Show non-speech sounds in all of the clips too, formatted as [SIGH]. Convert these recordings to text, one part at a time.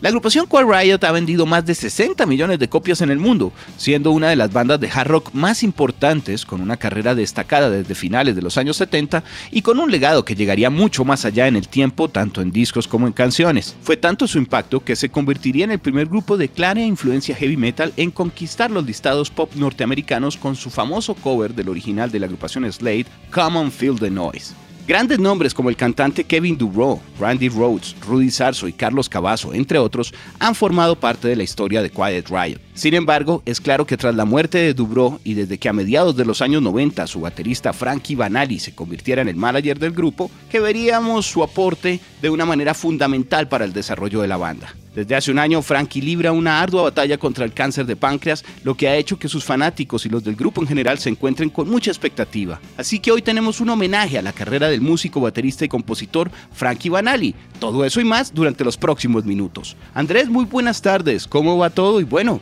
La agrupación Quiet Riot ha vendido más de 60 millones de copias en el mundo, siendo una de las bandas de hard rock más importantes, con una carrera destacada desde finales de los años 70 y con un legado que llegaría mucho más allá en el tiempo, tanto en discos como en canciones. Fue tanto su impacto que se convertiría en el primer grupo de clara influencia heavy metal en conquistar los listados pop norteamericanos con su famoso cover del original de la agrupación Slade, Common Feel the Noise. Grandes nombres como el cantante Kevin Dubrow, Randy Rhodes, Rudy Sarso y Carlos Cavazo, entre otros, han formado parte de la historia de Quiet Riot. Sin embargo, es claro que tras la muerte de Dubrow y desde que a mediados de los años 90 su baterista Frankie Banali se convirtiera en el manager del grupo, que veríamos su aporte de una manera fundamental para el desarrollo de la banda. Desde hace un año, Frankie libra una ardua batalla contra el cáncer de páncreas, lo que ha hecho que sus fanáticos y los del grupo en general se encuentren con mucha expectativa. Así que hoy tenemos un homenaje a la carrera del músico, baterista y compositor Frankie Banali. Todo eso y más durante los próximos minutos. Andrés, muy buenas tardes. ¿Cómo va todo? Y bueno,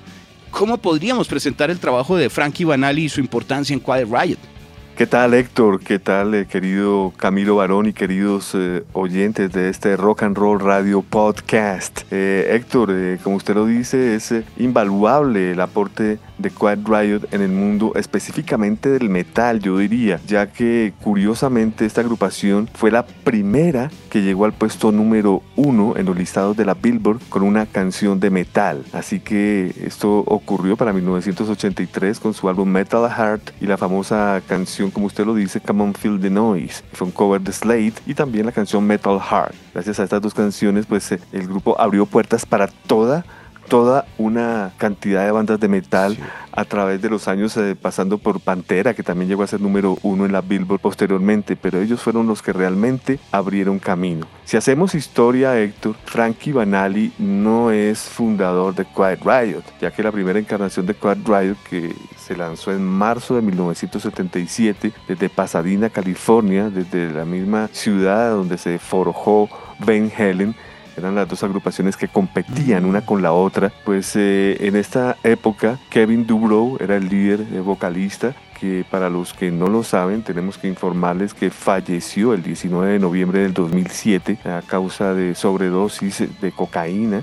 ¿cómo podríamos presentar el trabajo de Frankie Banali y su importancia en Quiet Riot? ¿Qué tal Héctor? ¿Qué tal eh, querido Camilo Barón y queridos eh, oyentes de este Rock and Roll Radio Podcast? Eh, Héctor, como usted lo dice, es invaluable el aporte de Quiet Riot en el mundo, específicamente del metal, yo diría, ya que curiosamente esta agrupación fue la primera que llegó al puesto número uno en los listados de la Billboard con una canción de metal. Así que esto ocurrió para 1983 con su álbum Metal Heart y la famosa canción como usted lo dice, Come on Feel the Noise. Fue un cover de Slade y también la canción Metal Heart. Gracias a estas dos canciones, pues eh, el grupo abrió puertas para toda toda una cantidad de bandas de metal a través de los años, eh, pasando por Pantera, que también llegó a ser número uno en la Billboard posteriormente, pero ellos fueron los que realmente abrieron camino. Si hacemos historia, Héctor, Frankie Banali no es fundador de Quiet Riot, ya que la primera encarnación de Quiet Riot, que se lanzó en marzo de 1977 desde Pasadena, California, desde la misma ciudad donde se forjó Ben Helen, eran las dos agrupaciones que competían una con la otra. Pues eh, en esta época Kevin Dubrow era el líder el vocalista que para los que no lo saben tenemos que informarles que falleció el 19 de noviembre del 2007 a causa de sobredosis de cocaína.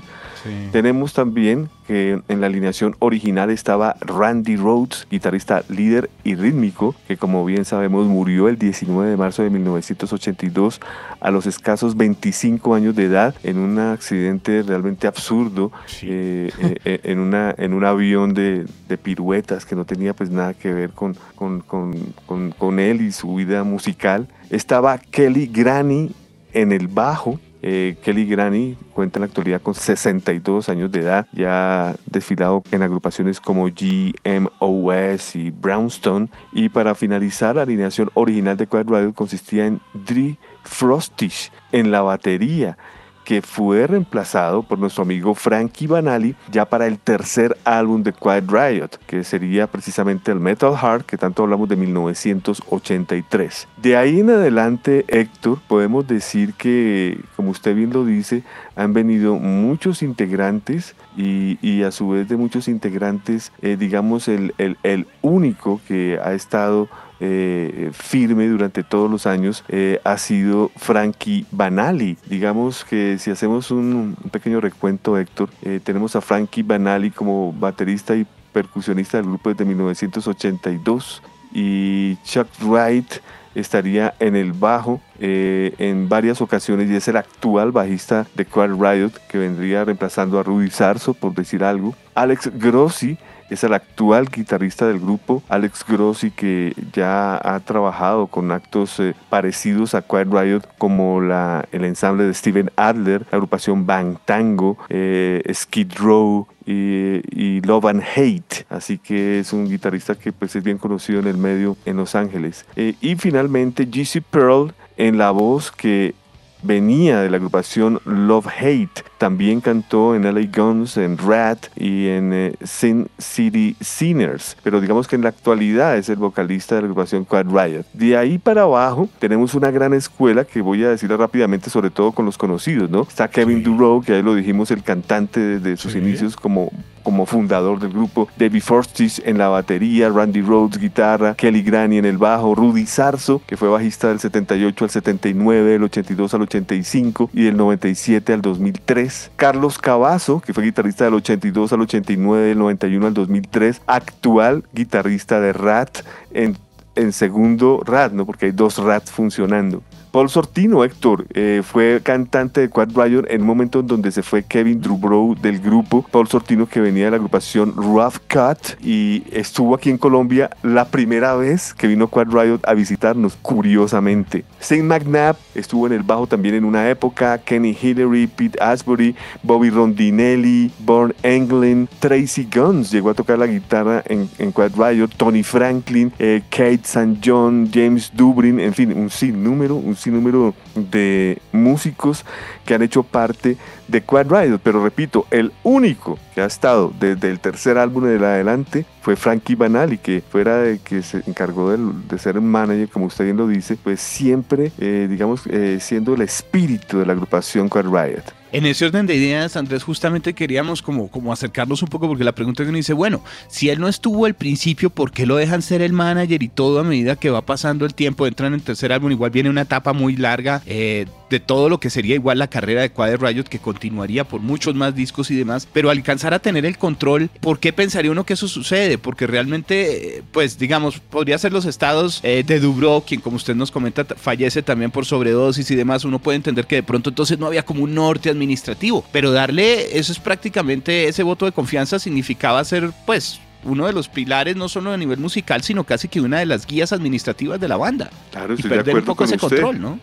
Tenemos también que en la alineación original estaba Randy Rhodes, guitarrista líder y rítmico, que como bien sabemos murió el 19 de marzo de 1982 a los escasos 25 años de edad en un accidente realmente absurdo eh, eh, eh, en, una, en un avión de, de, piruetas que no tenía pues nada que ver con, con, con, con él y su vida musical. Estaba Kelly Granny en el bajo, eh, Kelly Granny cuenta en la actualidad con 62 años de edad, ya desfilado en agrupaciones como GMOS y Brownstone. Y para finalizar, la alineación original de Riot consistía en Dre Frostish en la batería que fue reemplazado por nuestro amigo Frankie Banali ya para el tercer álbum de Quiet Riot, que sería precisamente el Metal Heart, que tanto hablamos de 1983. De ahí en adelante, Héctor, podemos decir que, como usted bien lo dice, han venido muchos integrantes y, a su vez de muchos integrantes, eh, digamos, el, el, el único que ha estado eh, firme durante todos los años eh, ha sido Frankie Banali. Digamos que si hacemos un, pequeño recuento, Héctor, eh, tenemos a Frankie Banali como baterista y percusionista del grupo desde 1982 y Chuck Wright estaría en el bajo en varias ocasiones y es el actual bajista de Quiet Riot que vendría reemplazando a Rudy Sarso por decir algo. Alex Grossi es el actual guitarrista del grupo, Alex Grossi, que ya ha trabajado con actos eh, parecidos a Quiet Riot, como la, el ensamble de Steven Adler, la agrupación Bang Tango, eh, Skid Row, y, Love and Hate, así que es un guitarrista que pues es bien conocido en el medio en Los Ángeles. Eh, y finalmente GC Pearl en la voz que venía de la agrupación Love Hate, también cantó en LA Guns, en Rat y en eh, Sin City Sinners, pero digamos que en la actualidad es el vocalista de la agrupación Quad Riot. De ahí para abajo tenemos una gran escuela que voy a decirle rápidamente, sobre todo con los conocidos, ¿no? Está Kevin Duro, que ahí lo dijimos, el cantante desde sus inicios como como fundador del grupo, David Forstich en la batería, Randy Rhodes guitarra, Kelly Granny en el bajo, Rudy Sarzo, que fue bajista del 78 al 79, del 82 al 85 y del 97 al 2003, Carlos Cavazo, que fue guitarrista del 82 al 89, del 91 al 2003, actual guitarrista de Rat en en segundo Rat, ¿no? Porque hay dos Rats funcionando. Paul Sortino, Héctor, eh, fue cantante de Quad Riot en un momento en donde se fue Kevin Drubrow del grupo. Paul Sortino que venía de la agrupación Rough Cut y estuvo aquí en Colombia la primera vez que vino Quad Riot a visitarnos, curiosamente. Saint McNabb estuvo en el bajo también en una época. Kenny Hillary, Pete Asbury, Bobby Rondinelli, Born Englund, Tracy Guns llegó a tocar la guitarra en, Quad Riot. Tony Franklin, eh, Kate St. John, James Dubrin, en fin, un sinnúmero, un número de músicos que han hecho parte de Quad Riot, pero repito, el único que ha estado desde el tercer álbum en adelante fue Frankie Banali, que fuera de que se encargó de, ser un manager, como usted bien lo dice, pues siempre, eh, digamos, eh, siendo el espíritu de la agrupación Quad Riot. En ese orden de ideas, Andrés, justamente queríamos como, como acercarnos un poco, porque la pregunta que uno dice, bueno, si él no estuvo al principio, ¿por qué lo dejan ser el manager y todo a medida que va pasando el tiempo, entran en tercer álbum, igual viene una etapa muy larga eh, de todo lo que sería igual la carrera de Quad Riot, que continuaría por muchos más discos y demás, pero alcanzar a tener el control, ¿por qué pensaría uno que eso sucede? Porque realmente, pues digamos, podría ser los estados eh, de Dubro, quien como usted nos comenta, fallece también por sobredosis y demás, uno puede entender que de pronto entonces no había como un norte administrativo administrativo. Pero darle, eso es prácticamente, ese voto de confianza significaba ser, pues, uno de los pilares no solo a nivel musical, sino casi que una de las guías administrativas de la banda. Claro, estoy de acuerdo un poco con ese usted. control, ¿no?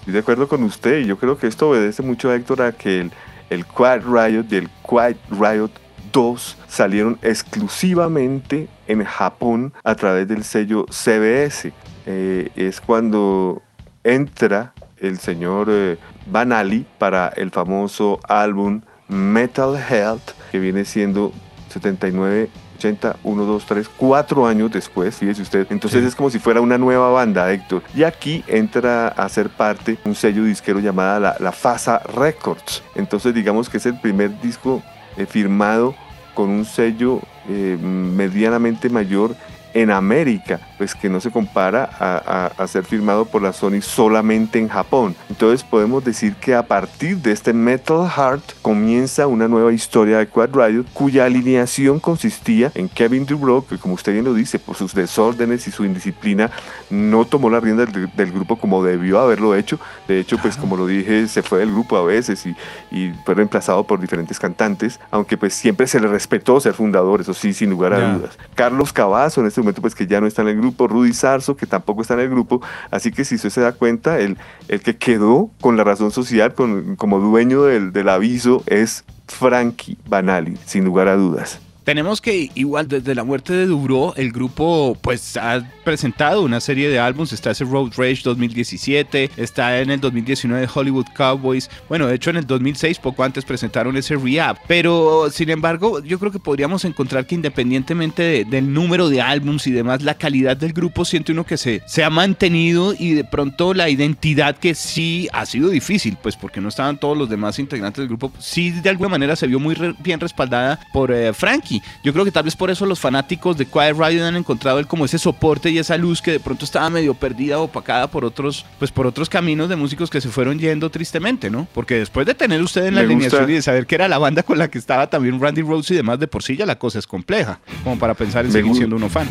Estoy de acuerdo con usted y yo creo que esto obedece mucho, Héctor, a que el, el Quiet Riot y el Quiet Riot 2 salieron exclusivamente en Japón a través del sello CBS. Eh, es cuando entra el señor eh, Banali para el famoso álbum Metal Health, que viene siendo 79 80, 1, 2, 3, 4 años después, fíjese usted. Entonces es como si fuera una nueva banda, Héctor. Y aquí entra a ser parte un sello disquero llamada la, la FASA Records. Entonces digamos que es el primer disco eh, firmado con un sello eh, medianamente mayor en América, pues que no se compara a, ser firmado por la Sony solamente en Japón. Entonces podemos decir que a partir de este Metal Heart comienza una nueva historia de Quad Riot, cuya alineación consistía en Kevin Dubrow, que como usted bien lo dice, por sus desórdenes y su indisciplina, no tomó la rienda del, grupo como debió haberlo hecho. De hecho, pues como lo dije, se fue del grupo a veces y, y, fue reemplazado por diferentes cantantes, aunque pues siempre se le respetó ser fundador, eso sí, sin lugar a dudas. Carlos Cavazo en este momento pues que ya no está en el grupo, Rudy Sarzo que tampoco está en el grupo, así que si usted se da cuenta, el, el que quedó con la razón social con, como dueño del, del aviso es Frankie Banali, sin lugar a dudas. Tenemos que, igual desde la muerte de Dubro, el grupo pues ha presentado una serie de álbumes. Está ese Road Rage 2017, está en el 2019 Hollywood Cowboys. Bueno, de hecho en el 2006, poco antes, presentaron ese Rehab. Pero sin embargo, yo creo que podríamos encontrar que independientemente del número de álbumes y demás, la calidad del grupo siente uno que se, se ha mantenido y de pronto la identidad que sí ha sido difícil, pues porque no estaban todos los demás integrantes del grupo, sí de alguna manera se vio muy bien respaldada por eh, Frankie. Yo creo que tal vez por eso los fanáticos de Quiet Riot han encontrado el, como ese soporte y esa luz que de pronto estaba medio perdida o opacada por otros, pues por otros caminos de músicos que se fueron yendo tristemente, ¿no? Porque después de tener usted en la alineación y de saber que era la banda con la que estaba también Randy Rhodes y demás, de por sí ya la cosa es compleja, como para pensar en seguir siendo uno fan.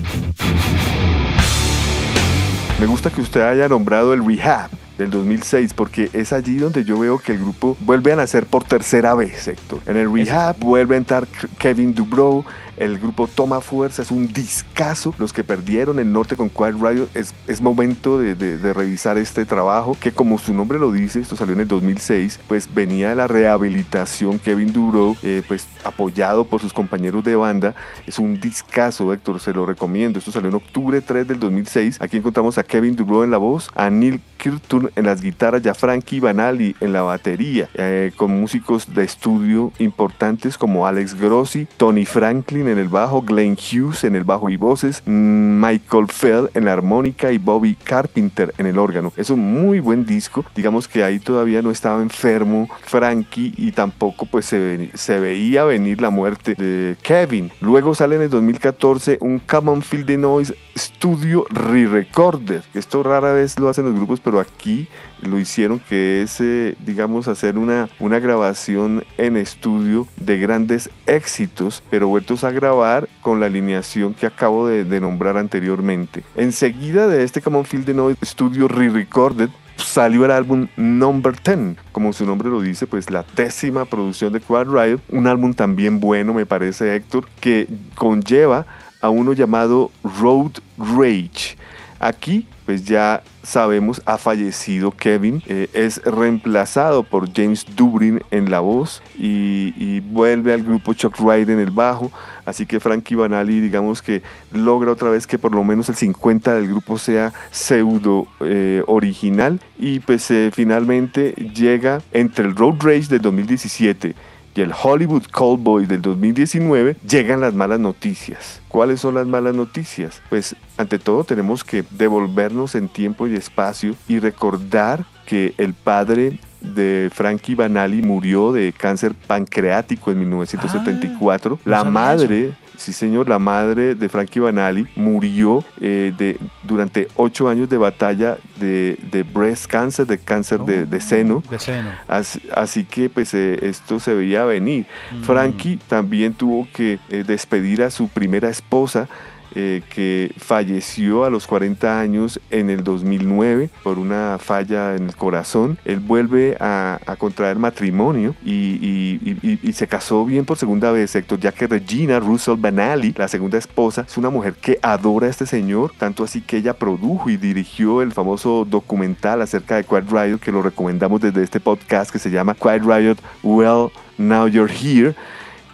Me gusta que usted haya nombrado el Rehab del 2006, porque es allí donde yo veo que el grupo vuelve a nacer por tercera vez, Héctor. En el Rehab vuelve a entrar Kevin Dubrow, el grupo toma fuerza, es un discazo. Los que perdieron el norte con Quiet Riot, es, momento de, revisar este trabajo que como su nombre lo dice, esto salió en el 2006, pues venía de la rehabilitación Kevin Duro, eh, pues apoyado por sus compañeros de banda. Es un discazo, Héctor, se lo recomiendo. Esto salió en octubre 3 del 2006. Aquí encontramos a Kevin Duro en la voz, a Neil Kirton en las guitarras, ya Frankie Banali en la batería, eh, con músicos de estudio importantes como Alex Grossi, Tony Franklin en el bajo, Glenn Hughes en el bajo y voces, Michael Fell en la armónica y Bobby Carpenter en el órgano. Es un muy buen disco. Digamos que ahí todavía no estaba enfermo Frankie y tampoco pues se, se veía venir la muerte de Kevin. Luego sale en el 2014 un Common Field the Noise Studio Re-Recorder. Esto rara vez lo hacen los grupos, pero aquí lo hicieron, que es, eh, digamos, hacer una, una grabación en estudio de grandes éxitos, pero vueltos a grabar con la alineación que acabo de, nombrar anteriormente. Enseguida de este Common Field Noise Studio Re-Recorded, salió el álbum Number 10, como su nombre lo dice, pues la décima producción de Quad Riot, un álbum también bueno, me parece Héctor, que conlleva a uno llamado Road Rage. Aquí pues ya sabemos ha fallecido Kevin, eh, es reemplazado por James Dubrin en la voz y, vuelve al grupo Chuck Ride en el bajo, así que Frankie Banali digamos que logra otra vez que por lo menos el 50 del grupo sea pseudo eh, original y pues eh, finalmente llega entre el Road Race del 2017 y el Hollywood Callboy del 2019 llegan las malas noticias. ¿Cuáles son las malas noticias? Pues ante todo tenemos que devolvernos en tiempo y espacio y recordar que el padre de Frankie Banali murió de cáncer pancreático en 1974. Ah, la madre Sí, señor, la madre de Frankie Banali murió eh, de, durante ocho años de batalla de, breast cancer, de cáncer de, oh, seno. De seno. Así, que pues eh, esto se veía venir. Mm. Frankie también tuvo que eh, despedir a su primera esposa eh, que falleció a los 40 años en el 2009 por una falla en el corazón. Él vuelve a, contraer matrimonio y, se casó bien por segunda vez, Héctor, ya que Regina Russell Banali, la segunda esposa, es una mujer que adora a este señor, tanto así que ella produjo y dirigió el famoso documental acerca de Quiet Riot, que lo recomendamos desde este podcast que se llama Quiet Riot Well Now You're Here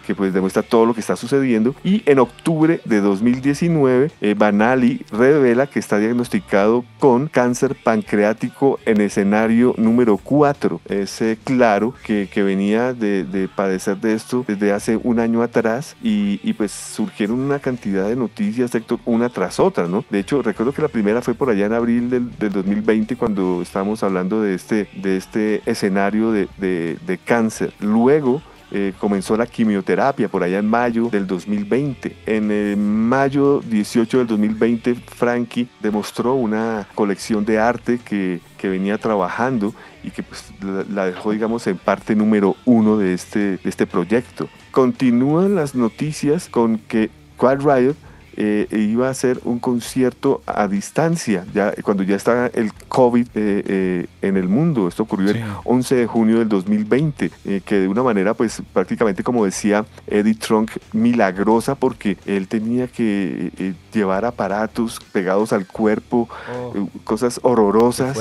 que pues demuestra todo lo que está sucediendo. Y en octubre de 2019, eh, Banali revela que está diagnosticado con cáncer pancreático en escenario número 4. Es eh, claro que, que venía de, de, padecer de esto desde hace un año atrás y, y, pues surgieron una cantidad de noticias, una tras otra, ¿no? De hecho, recuerdo que la primera fue por allá en abril del, del 2020 cuando estábamos hablando de este, de este escenario de, de, de cáncer. Luego, eh, comenzó la quimioterapia por allá en mayo del 2020. En eh, mayo 18 del 2020, Frankie demostró una colección de arte que, que venía trabajando y que pues, la, dejó, digamos, en parte número uno de este, de este proyecto. Continúan las noticias con que Quad Riot eh, iba a hacer un concierto a distancia, ya cuando ya está el COVID eh, eh, en el mundo. Esto ocurrió el 11 de junio del 2020, que de una manera, pues prácticamente como decía Eddie Trunk, milagrosa, porque él tenía que llevar aparatos pegados al cuerpo, oh. cosas horrorosas,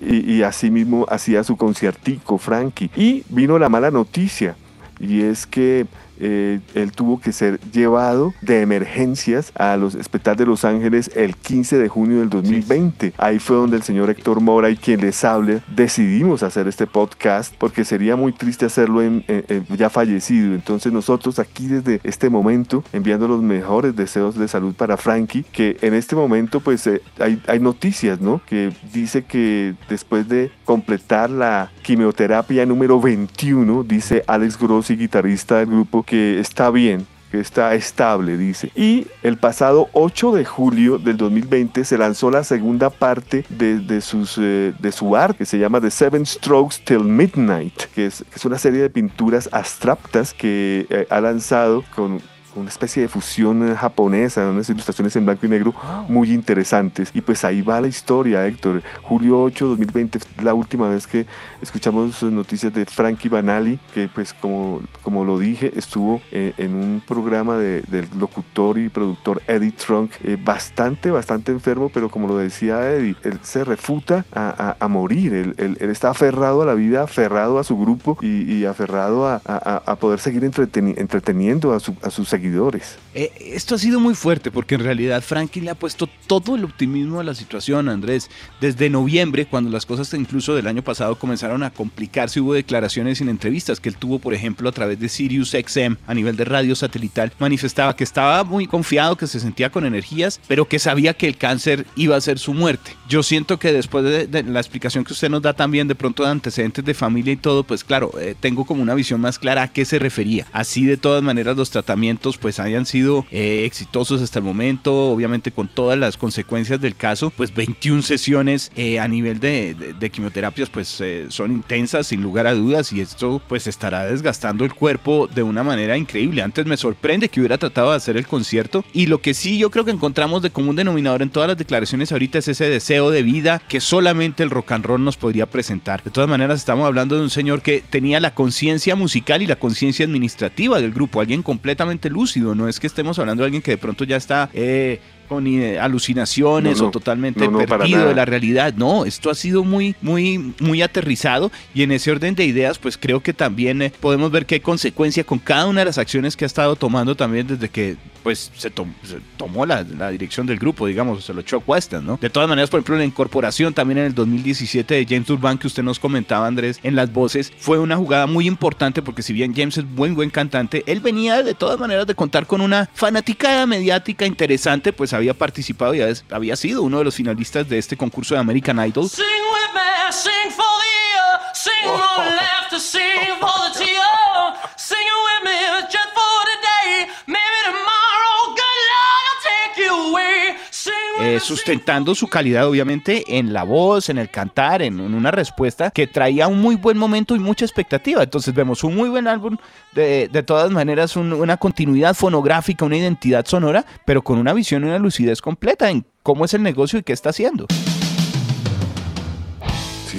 y, y así mismo hacía su conciertico, Frankie. Y vino la mala noticia, y es que eh, él tuvo que ser llevado de emergencias a los Hospital de Los Ángeles el 15 de junio del 2020. Ahí fue donde el señor Héctor Mora y quien les hable decidimos hacer este podcast porque sería muy triste hacerlo en, ya fallecido. Entonces nosotros aquí desde este momento enviando los mejores deseos de salud para Frankie, que en este momento pues eh, hay, hay noticias, ¿no? Que dice que después de completar la quimioterapia número 21, dice Alex Grossi, guitarrista del grupo, que está bien, que está estable, dice. Y el pasado 8 de julio del 2020 se lanzó la segunda parte de, sus, eh, de su arte, que se llama The Seven Strokes Till Midnight, que es, una serie de pinturas abstractas que eh, ha lanzado con una especie de fusión japonesa, unas ilustraciones en blanco y negro muy interesantes. Y pues ahí va la historia, Héctor. Julio 8, 2020, la última vez que escuchamos noticias de Frankie Banali, que pues como, como lo dije, estuvo eh, en un programa de, del locutor y productor Eddie Trunk, eh, bastante, bastante enfermo, pero como lo decía Eddie, él se refuta a, a, morir, él, él, está aferrado a la vida, aferrado a su grupo y, aferrado a, a, poder seguir entreteniendo a, a sus seguidores. Eh, esto ha sido muy fuerte porque en realidad Frankie le ha puesto todo el optimismo a la situación, Andrés. Desde noviembre, cuando las cosas incluso del año pasado comenzaron a complicarse, hubo declaraciones en entrevistas que él tuvo, por ejemplo, a través de Sirius XM a nivel de radio satelital, manifestaba que estaba muy confiado, que se sentía con energías, pero que sabía que el cáncer iba a ser su muerte. Yo siento que después de, la explicación que usted nos da también de pronto de antecedentes de familia y todo, pues claro, eh, tengo como una visión más clara a qué se refería. Así de todas maneras los tratamientos pues hayan sido eh, exitosos hasta el momento, obviamente con todas las consecuencias del caso, pues 21 sesiones eh, a nivel de, quimioterapias pues son intensas sin lugar a dudas y esto pues estará desgastando el cuerpo de una manera increíble. Antes me sorprende que hubiera tratado de hacer el concierto y lo que sí yo creo que encontramos de común denominador en todas las declaraciones ahorita es ese deseo de vida que solamente el rock and roll nos podría presentar. De todas maneras estamos hablando de un señor que tenía la conciencia musical y la conciencia administrativa del grupo, alguien completamente lúcido, no es que estemos hablando de alguien que de pronto ya está... Eh, con eh, alucinaciones o totalmente perdido de la realidad. No, esto ha sido muy, muy, muy aterrizado y en ese orden de ideas, pues creo que también eh, podemos ver que hay consecuencia con cada una de las acciones que ha estado tomando también desde que pues se, tomó la, dirección del grupo, digamos, se lo echó a cuestas, ¿no? De todas maneras, por ejemplo, la incorporación también en el 2017 de James Urban que usted nos comentaba, Andrés, en las voces, fue una jugada muy importante porque si bien James es buen, buen cantante, él venía de todas maneras de contar con una fanática mediática interesante, pues había participado y había sido uno de los finalistas de este concurso de American Idol. Sing with me, sing for the sing [LAUGHS] for sing for the sing Eh, sustentando su calidad obviamente en la voz, en el cantar, en, una respuesta que traía un muy buen momento y mucha expectativa. Entonces vemos un muy buen álbum, de, de todas maneras una continuidad fonográfica, una identidad sonora, pero con una visión y una lucidez completa en cómo es el negocio y qué está haciendo.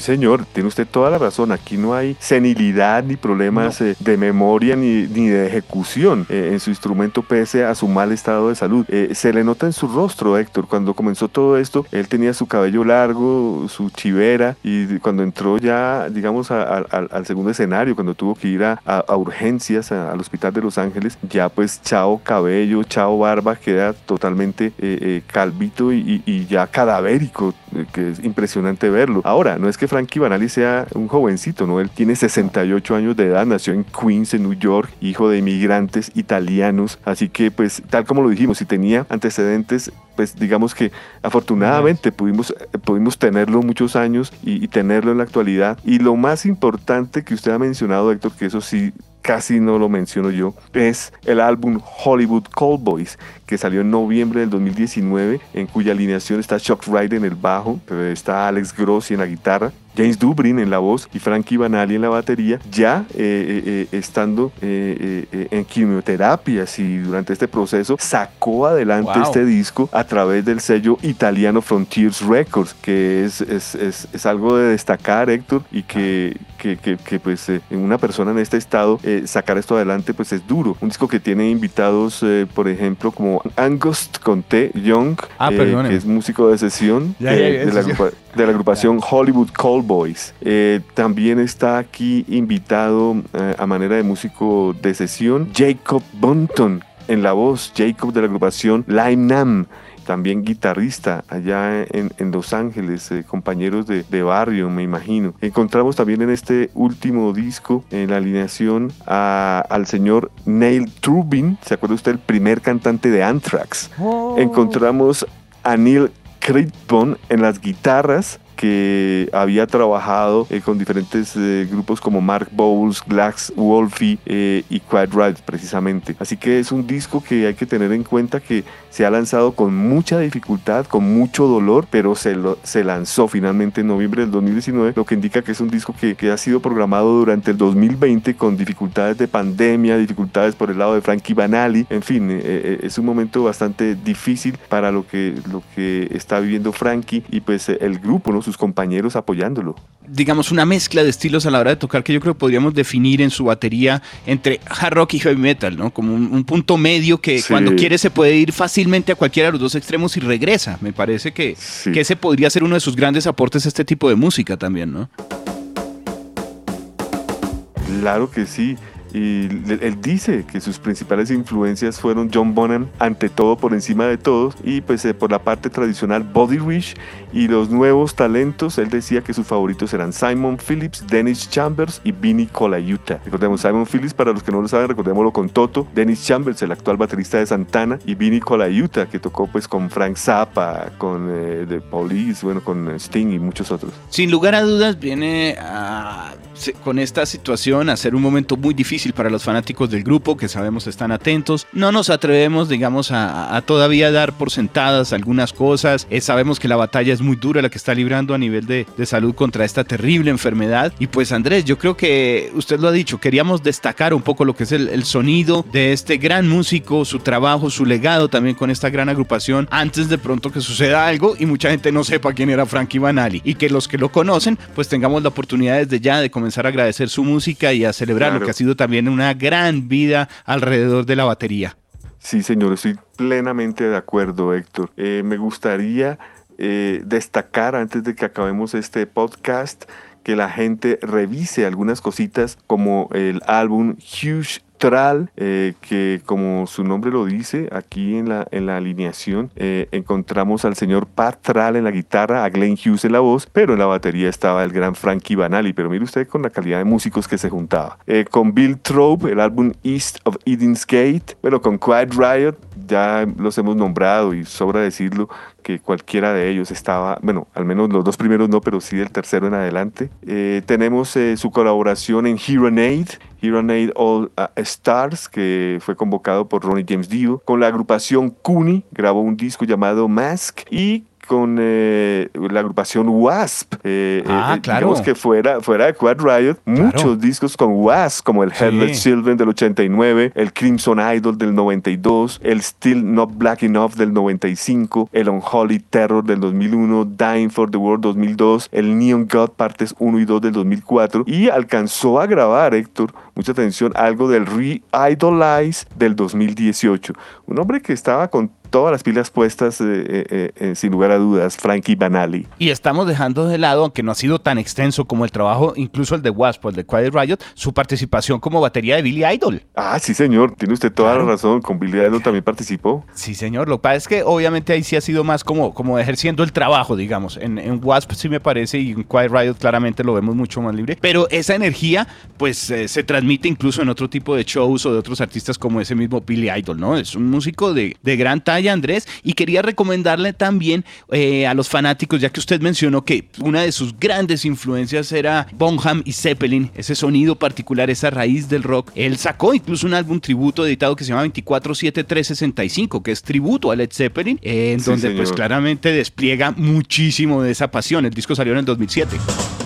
Señor, tiene usted toda la razón. Aquí no hay senilidad ni problemas eh, de memoria ni, ni de ejecución eh, en su instrumento pese a su mal estado de salud. Eh, se le nota en su rostro, Héctor. Cuando comenzó todo esto, él tenía su cabello largo, su chivera y cuando entró ya, digamos, al segundo escenario, cuando tuvo que ir a, urgencias al hospital de Los Ángeles, ya pues chao cabello, chao barba, queda totalmente calvito y, y ya cadavérico, que es impresionante verlo. Ahora, no es que Frankie Banali sea un jovencito, ¿no? Él tiene 68 años de edad, nació en Queens, en New York, hijo de inmigrantes italianos, así que pues tal como lo dijimos, si tenía antecedentes, pues digamos que afortunadamente pudimos, pudimos tenerlo muchos años y, y tenerlo en la actualidad. Y lo más importante que usted ha mencionado, Héctor, que eso sí casi no lo menciono yo, es el álbum Hollywood Callboys, que salió en noviembre del 2019, en cuya alineación está Chuck Wright en el bajo, está Alex Grossi en la guitarra, James Dubrin en la voz y Frankie Banali en la batería, ya eh, eh, eh, estando en quimioterapias y durante este proceso sacó adelante este disco a través del sello italiano Frontiers Records, que es, es, es, algo de destacar, Héctor, y que, que, que, pues en una persona en este estado sacar esto adelante pues es duro. Un disco que tiene invitados, por ejemplo, como Angus Conte Young, ah, que es músico de sesión de, la, de, la, agrupación Hollywood Call Boys. Eh, también está aquí invitado eh, a manera de músico de sesión Jacob Bunton en la voz, Jacob de la agrupación Lime Nam también guitarrista allá en, Los Ángeles, eh, compañeros de, barrio, me imagino. Encontramos también en este último disco, en la alineación, al señor Neil Trubin, ¿se acuerda usted? El primer cantante de Anthrax. Oh. Encontramos a Neil Critbon en las guitarras, que había trabajado eh, con diferentes eh, grupos como Mark Bowles, Glax Wolfie y Quiet Ride precisamente. Así que es un disco que hay que tener en cuenta que se ha lanzado con mucha dificultad, con mucho dolor, pero se, lo, se lanzó finalmente en noviembre del 2019, lo que indica que es un disco que, que ha sido programado durante el 2020 con dificultades de pandemia, dificultades por el lado de Frankie Banali, en fin, eh, eh, es un momento bastante difícil para lo que, lo que está viviendo Frankie y pues el grupo, ¿no? Sus compañeros apoyándolo. Digamos una mezcla de estilos a la hora de tocar que yo creo que podríamos definir en su batería entre hard rock y heavy metal, ¿no? Como un, punto medio que cuando quiere se puede ir fácilmente a cualquiera de los dos extremos y regresa. Me parece que, que ese podría ser uno de sus grandes aportes a este tipo de música también, ¿no? Claro que sí. Y él dice que sus principales influencias fueron John Bonham, ante todo por encima de todos, y pues eh, por la parte tradicional Body Rich y los nuevos talentos, él decía que sus favoritos eran Simon Phillips, Dennis Chambers y Vinny Colaiuta. Recordemos, Simon Phillips, para los que no lo saben, recordémoslo con Toto, Dennis Chambers, el actual baterista de Santana, y Vinny Colaiuta, que tocó pues con Frank Zappa, con eh, The Police, bueno, con Sting y muchos otros. Sin lugar a dudas, viene a con esta situación a ser un momento muy difícil para los fanáticos del grupo que sabemos están atentos. No nos atrevemos, digamos, a, todavía dar por sentadas algunas cosas. Eh, sabemos que la batalla es muy dura la que está librando a nivel de, salud contra esta terrible enfermedad. Y pues Andrés, yo creo que usted lo ha dicho, queríamos destacar un poco lo que es el, el sonido de este gran músico, su trabajo, su legado también con esta gran agrupación antes de pronto que suceda algo y mucha gente no sepa quién era Frankie Banali y que los que lo conocen pues tengamos la oportunidad desde ya de comenzar a agradecer su música y a celebrar lo que ha sido también una gran vida alrededor de la batería. Sí, señor, estoy plenamente de acuerdo, Héctor. Eh, me gustaría eh, destacar antes de que acabemos este podcast que la gente revise algunas cositas como el álbum Huge eh, que como su nombre lo dice, aquí en la, en la alineación eh, encontramos al señor Patral en la guitarra, a Glenn Hughes en la voz, pero en la batería estaba el gran Frankie Banali, pero mire usted con la calidad de músicos que se juntaba. Eh, con Bill Trope, el álbum East of Eden's Gate, bueno, con Quiet Riot, ya los hemos nombrado y sobra decirlo que cualquiera de ellos estaba, bueno, al menos los dos primeros no, pero sí del tercero en adelante. tenemos su colaboración en Hero Nade, Hero Nade All uh, Stars, que fue convocado por Ronnie James Dio. Con la agrupación Kuni grabó un disco llamado Mask y con eh, la agrupación Wasp. Eh, ah, eh, claro. Digamos que fuera, fuera de Quad Riot, muchos discos con Wasp, como el Headless Children del 89, el Crimson Idol del 92, el Still Not Black Enough del 95, el Unholy Terror del 2001, Dying for the World 2002, el Neon God partes 1 y 2 del 2004 y alcanzó a grabar, Héctor, mucha atención, algo del Re-Idolize del 2018. Un hombre que estaba con todas las pilas puestas, eh, eh, eh, sin lugar a dudas, Frankie Banali. Y estamos dejando de lado, aunque no ha sido tan extenso como el trabajo, incluso el de Wasp, el de Quiet Riot, su participación como batería de Billy Idol. Ah, sí, señor, tiene usted toda la razón, con Billy Idol también participó. Sí, señor, lo que pasa es que obviamente ahí sí ha sido más como, como ejerciendo el trabajo, digamos. En, en Wasp sí me parece y en Quiet Riot claramente lo vemos mucho más libre, pero esa energía pues se transmite incluso en otro tipo de shows o de otros artistas como ese mismo Billy Idol, ¿no? Es un músico de, de gran talla Andrés, y quería recomendarle también eh, a los fanáticos, ya que usted mencionó que una de sus grandes influencias era Bonham y Zeppelin, ese sonido particular, esa raíz del rock. Él sacó incluso un álbum tributo editado que se llama 247-365, que es tributo a Led Zeppelin, en donde pues claramente despliega muchísimo de esa pasión. El disco salió en el 2007.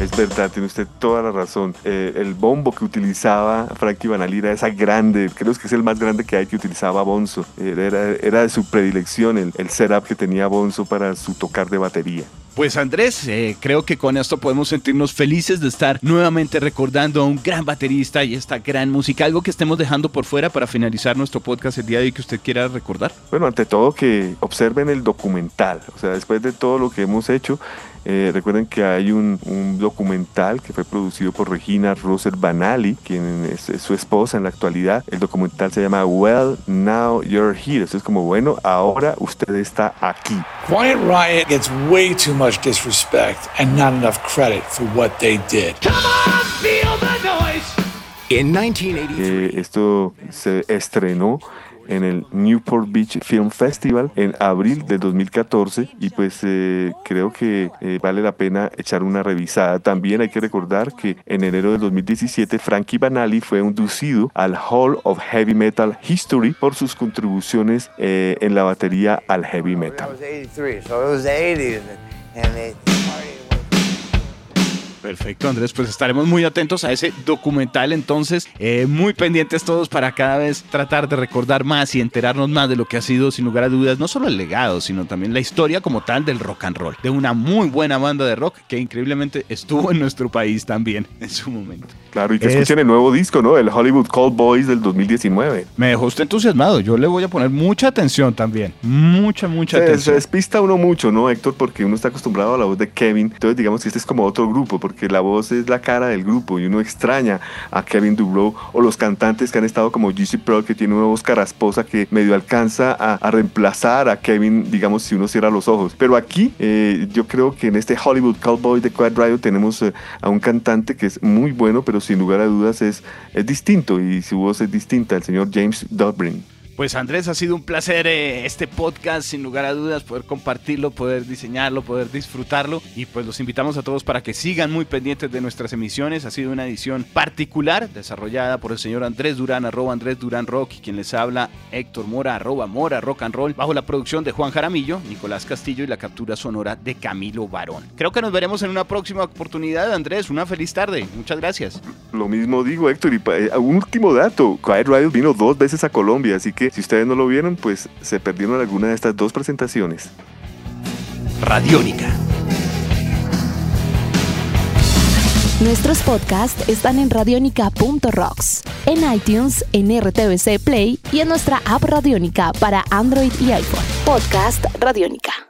Es verdad, tiene usted toda la razón. Eh, el bombo que utilizaba Frankie Banali era esa grande, creo que es el más grande que hay que utilizaba Bonzo. Era, era de su predilección el setup que tenía Bonzo para su tocar de batería. Pues Andrés, eh, creo que con esto podemos sentirnos felices de estar nuevamente recordando a un gran baterista y esta gran música. Algo que estemos dejando por fuera para finalizar nuestro podcast el día de hoy que usted quiera recordar. Bueno, ante todo que observen el documental. O sea, después de todo lo que hemos hecho, eh, recuerden que hay un, documental que fue producido por Regina Roser Banali, quien es, su esposa en la actualidad. El documental se llama Well, Now You're Here. Es como, bueno, ahora usted está aquí. Quiet Riot gets way too much disrespect and not enough credit for what they did. Come on, feel the noise. In 1983. esto se estrenó en el Newport Beach Film Festival en abril de 2014 y pues eh, creo que eh, vale la pena echar una revisada. También hay que recordar que en enero de 2017 Frankie Banali fue inducido al Hall of Heavy Metal History por sus contribuciones eh, en la batería al heavy metal. and it Perfecto, Andrés, pues estaremos muy atentos a ese documental entonces, eh, muy pendientes todos para cada vez tratar de recordar más y enterarnos más de lo que ha sido sin lugar a dudas no solo el legado, sino también la historia como tal del rock and roll, de una muy buena banda de rock que increíblemente estuvo en nuestro país también [LAUGHS] en su momento. Claro, y que escuchen el nuevo disco, ¿no? El Hollywood Call Boys del 2019. Me dejó usted entusiasmado, yo le voy a poner mucha atención también, mucha, mucha atención. Se despista uno mucho, ¿no, Héctor? Porque uno está acostumbrado a la voz de Kevin, entonces digamos que este es como otro grupo, porque la voz es la cara del grupo y uno extraña a Kevin Dubrow o los cantantes que han estado como GC Pearl que tiene una voz carrasposa que medio alcanza a, reemplazar a Kevin, digamos, si uno cierra los ojos. Pero aquí eh, yo creo que en este Hollywood Cowboy de Quiet Radio tenemos eh, a un cantante que es muy bueno, pero sin lugar a dudas es, es distinto y su voz es distinta, el señor James Dobrin. Pues Andrés, ha sido un placer eh, este podcast, sin lugar a dudas, poder compartirlo, poder diseñarlo, poder disfrutarlo. Y pues los invitamos a todos para que sigan muy pendientes de nuestras emisiones. Ha sido una edición particular desarrollada por el señor Andrés Durán, arroba Andrés Durán Rock, quien les habla Héctor Mora, arroba Mora Rock and Roll, bajo la producción de Juan Jaramillo, Nicolás Castillo y la captura sonora de Camilo Barón. Creo que nos veremos en una próxima oportunidad, Andrés. Una feliz tarde. Muchas gracias. Lo mismo digo, Héctor. Y eh, un último dato: Quiet Radio vino dos veces a Colombia, así que si ustedes no lo vieron, pues se perdieron alguna de estas dos presentaciones. Radiónica. Nuestros podcasts están en radionica.rocks, en iTunes, en RTVC Play y en nuestra app Radiónica para Android y iPhone. Podcast Radiónica.